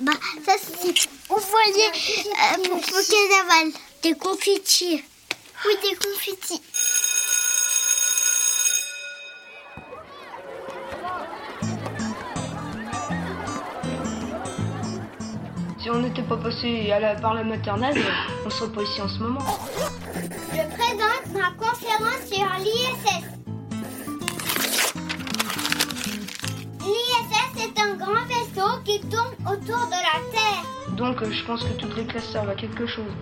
Bah, ça c'est. Vous voyez, euh, pour carnaval, des confettis. Oui, des confettis. Si on n'était pas passé à la- par la maternelle, on serait pas ici en ce moment. Je présente ma conférence sur l'ISS. L'ISS est un grand vaisseau qui tourne autour de la Terre. Donc euh, je pense que toutes les classes servent à quelque chose.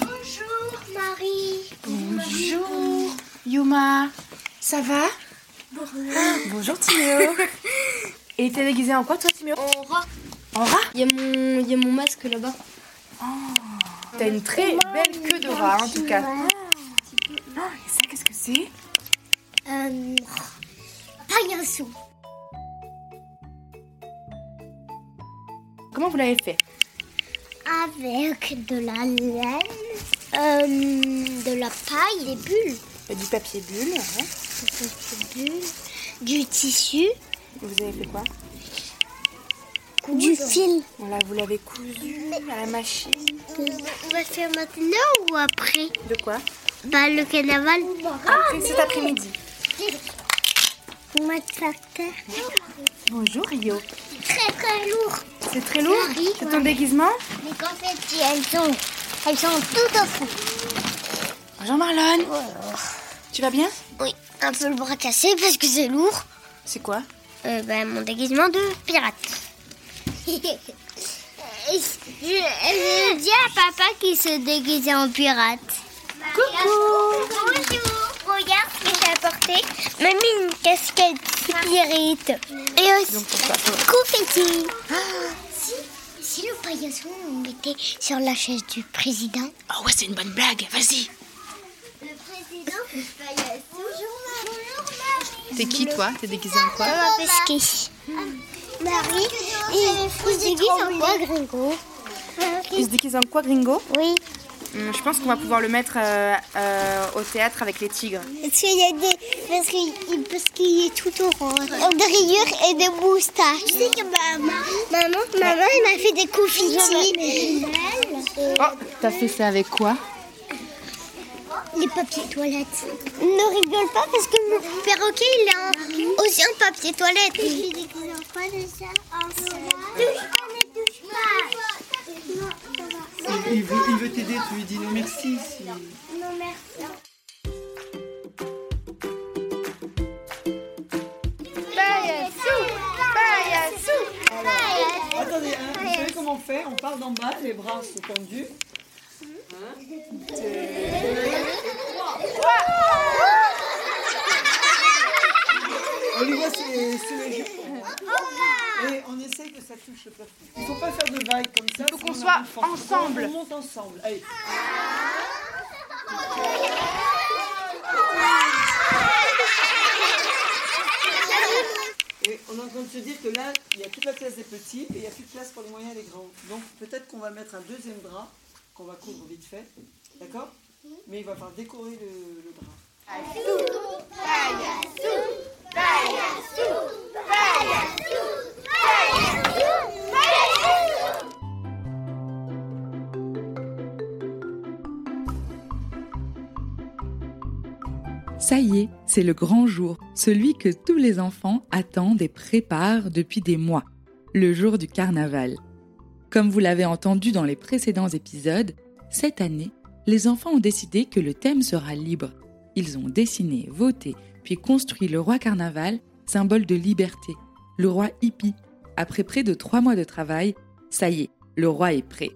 Bonjour Marie. Bonjour Yuma, ça va? Ah, Bonjour Timéo. Et t'es déguisé en quoi toi Timéo? En rat. En rat? Il y, a mon- il y a mon masque là-bas. T'as une très belle queue de rat en tout cas. Ah, et ça qu'est-ce que c'est? Euh, paillasson. Comment vous l'avez fait? Avec de la laine, euh, de la paille, des bulles, Euh, Du papier bulle. des bulles, du tissu, Vous avez fait quoi? Du fil. Voilà, vous l'avez cousu à la machine. On va faire maintenant ou après? De quoi? Bah le carnaval. Cet après-midi. On va te faire taire. Bonjour Rio. Très très lourd. C'est très lourd Oui, C'est ouais. ton déguisement Les confettis, elles sont, elles sont toutes au fond. Bonjour Marlon. Tu vas bien Oui, un peu le bras cassé parce que c'est lourd. C'est quoi Euh, bah, mon déguisement de pirate. je, je dis à papa qu'il se déguisait en pirate. Coucou Bonjour Regarde ce que j'ai apporté. Même une casquette pirate. Et aussi confetti. Si, si le paillasson on mettait sur la chaise du président. Oh ouais, c'est une bonne blague, vas-y. Le président du paillasson. Bonjour Marie. T'es qui toi? T'es déguisé en quoi? On va pesquer. Marie, il se déguise en quoi, Gringo? Il se déguise en quoi Gringo? Oui. Hum, Je pense qu'on va pouvoir le mettre euh, euh, au théâtre avec les tigres. Parce qu'il y a des. Parce qu'il parce qu'il est tout orange. Des rayures et des moustaches. Tu sais que maman, maman, maman, elle m'a fait des confettis. Oh, t'as fait ça avec quoi? Les papiers toilettes. Ne rigole pas parce que mon perroquet, il est en- aussi en papier toilette. Je en quoi déjà En Touche pas, ne touche pas. Non, ça va. Il, il veut, t'aider, tu lui dis non merci. Si... Non, merci. Attendez, hein, vous savez comment on fait? On part d'en bas, les bras sont tendus. On lui voit sous les, sous les jupons. Et on essaye que ça touche le plafond. Il ne faut pas faire de vagues comme ça. faut qu'on soit ensemble. On monte ensemble. Allez. Et on est en train de se dire que là, il y a toute la classe des petits et il n'y a plus de place pour les moyens et les grands. Donc peut-être qu'on va mettre un deuxième drap qu'on va coudre vite fait. D'accord? Mais il va falloir décorer le, le drap. C'est le grand jour, celui que tous les enfants attendent et préparent depuis des mois, le jour du carnaval. Comme vous l'avez entendu dans les précédents épisodes, cette année, les enfants ont décidé que le thème sera libre. Ils ont dessiné, voté, puis construit le roi carnaval, symbole de liberté, le roi hippie. Après près de trois mois de travail, ça y est, le roi est prêt.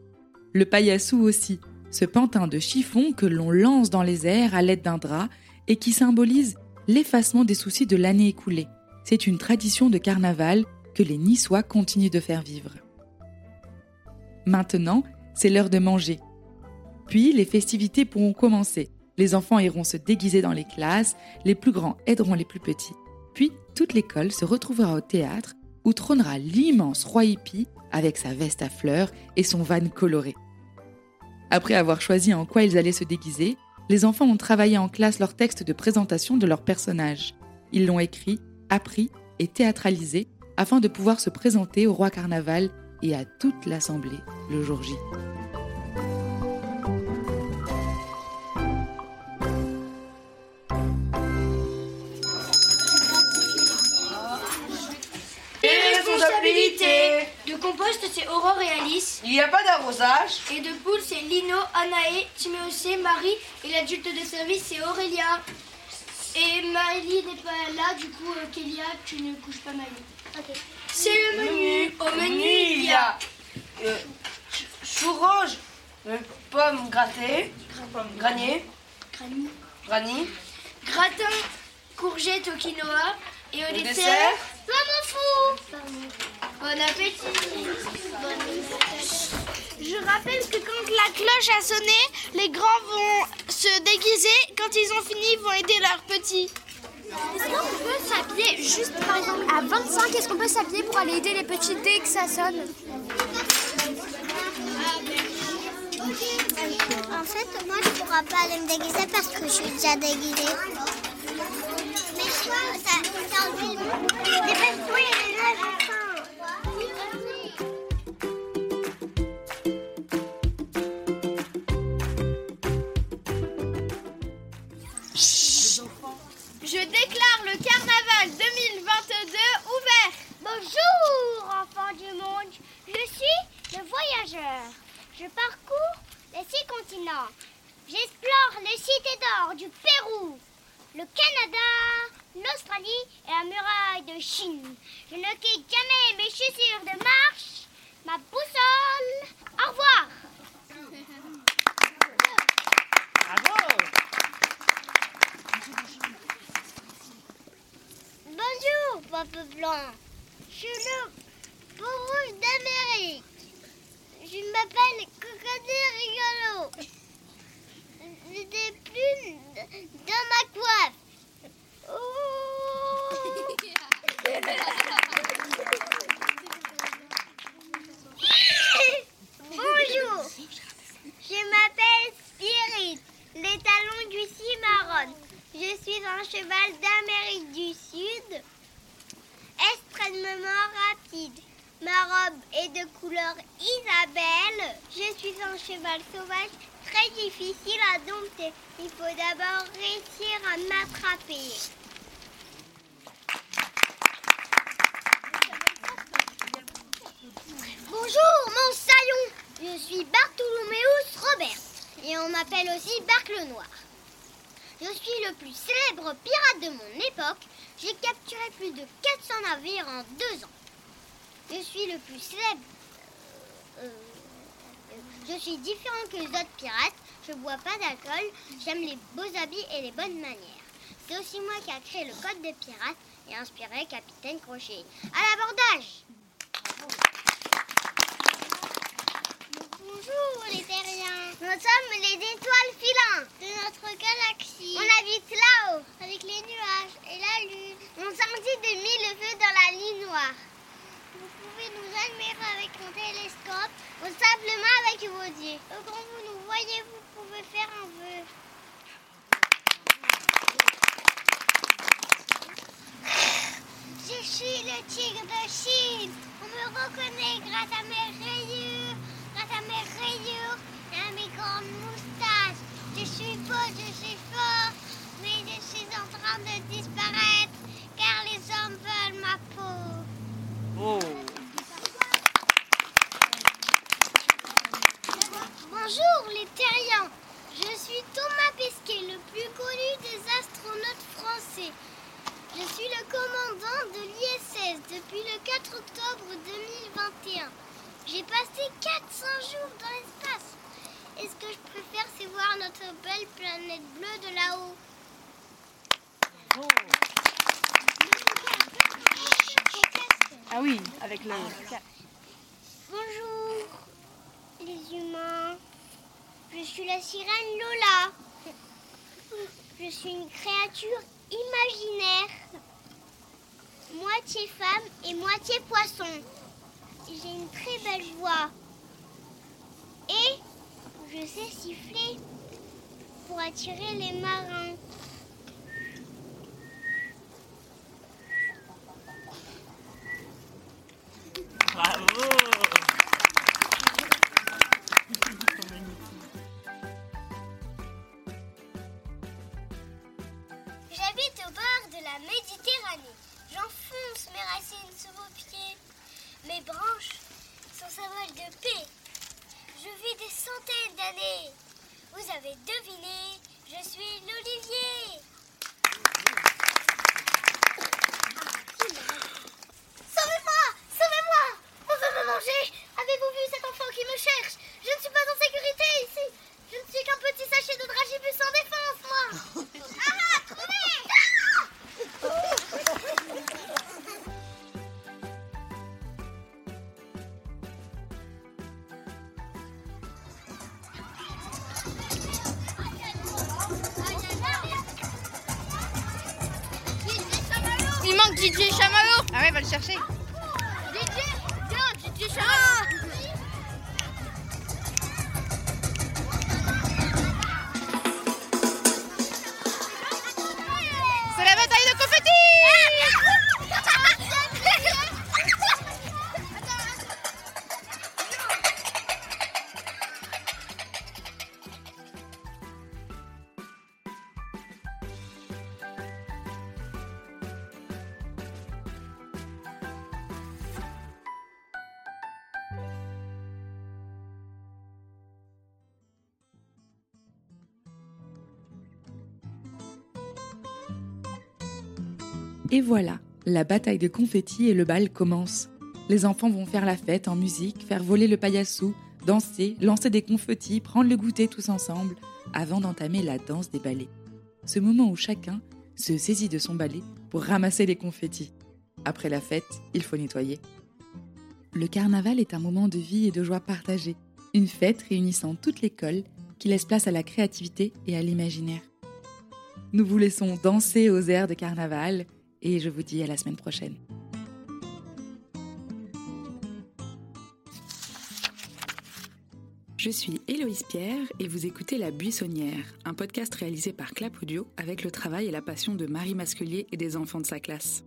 Le paillassou aussi, ce pantin de chiffon que l'on lance dans les airs à l'aide d'un drap et qui symbolise l'effacement des soucis de l'année écoulée. C'est une tradition de carnaval que les Niçois continuent de faire vivre. Maintenant, c'est l'heure de manger. Puis les festivités pourront commencer. Les enfants iront se déguiser dans les classes, les plus grands aideront les plus petits. Puis toute l'école se retrouvera au théâtre où trônera l'immense roi hippie avec sa veste à fleurs et son van coloré. Après avoir choisi en quoi ils allaient se déguiser, les enfants ont travaillé en classe leur texte de présentation de leur personnage. Ils l'ont écrit, appris et théâtralisé afin de pouvoir se présenter au roi carnaval et à toute l'assemblée le jour J. C'est Aurore et Alice. Il n'y a pas d'arrosage. Et de poule, c'est Lino, Anaé, Timéocé, Marie. Et l'adulte de service, c'est Aurélia. Et Maëlie n'est pas là, du coup, euh, Kélia, tu ne couches pas Maëlie. C'est le menu. Au menu, il y a euh, ch- chou rouge, euh, pommes grattées, granier, granny, granny, gratin, courgette au quinoa. Et au le dessert, dessert, maman fou. Bon appétit. Je rappelle que quand la cloche a sonné, les grands vont se déguiser. Quand ils ont fini, ils vont aider leurs petits. Est-ce qu'on peut s'habiller juste par exemple à 25 Est-ce qu'on peut s'habiller pour aller aider les petits dès que ça sonne? En fait, moi, je ne pourrai pas aller me déguiser parce que je suis déjà déguisée. Mais ça, ça le Canada, l'Australie et la muraille de Chine. Je ne quitte jamais mes chaussures de marche, ma boussole. Au revoir. Bonjour, Papa Blanc. Je suis le beau rouge d'Amérique. Je m'appelle Crocodile Rigolo. J'ai des plumes dans ma coiffe. Bonjour. Je m'appelle Spirit, les talons du cimarron. Je suis un cheval d'Amérique du Sud, extrêmement rapide. Ma robe est de couleur Isabelle. Je suis un cheval sauvage très difficile à dompter. Il faut d'abord réussir à m'attraper. Bonjour, mon saillon. Je suis Bartholoméus Robert et on m'appelle aussi Barque le Noir. Je suis le plus célèbre pirate de mon époque. J'ai capturé plus de 400 navires en deux ans. Je suis le plus célèbre. euh, euh, je suis différent que les autres pirates. Je bois pas d'alcool. J'aime les beaux habits et les bonnes manières. C'est aussi moi qui a créé le code des pirates et inspiré Capitaine Crochet. À l'abordage Bonjour les terriens Nous sommes les étoiles filantes de notre galaxie. On habite là-haut, avec les nuages et la lune. On sentit de mille feux dans la nuit noire. Vous pouvez nous admirer avec un télescope ou simplement avec vos yeux. Quand vous nous voyez, vous pouvez faire un vœu. Je suis le tigre de Chine. On me reconnaît grâce à mes rayures, grâce à mes rayures et à mes grandes moustaches. Je suis beau, je suis fort, mais je suis en train de disparaître car les hommes veulent ma peau. Oh. Bonjour les terriens, je suis Thomas Pesquet, le plus connu des astronautes français. Je suis le commandant de l'ISS depuis le 4 octobre 2021. J'ai passé 400 jours dans l'espace. Et ce que je préfère, c'est voir notre belle planète bleue de là-haut? Ah oui, avec le. Bonjour, les humains. Je suis la sirène Lola. Je suis une créature imaginaire, moitié femme et moitié poisson. J'ai une très belle voix. Et je sais siffler pour attirer les marins. DJ Chamallow. Ah ouais, va le chercher. DJ, viens, DJ Chamallow. Et voilà, la bataille de confettis et le bal commence. Les enfants vont faire la fête en musique, faire voler le paillassou, danser, lancer des confettis, prendre le goûter tous ensemble, avant d'entamer la danse des balais. Ce moment où chacun se saisit de son balai pour ramasser les confettis. Après la fête, il faut nettoyer. Le carnaval est un moment de vie et de joie partagée, une fête réunissant toute l'école qui laisse place à la créativité et à l'imaginaire. Nous vous laissons danser aux airs de carnaval et je vous dis à la semaine prochaine. Je suis Héloïse Pierre et vous écoutez La Buissonnière, un podcast réalisé par Clap Audio avec le travail et la passion de Marie Masculier et des enfants de sa classe.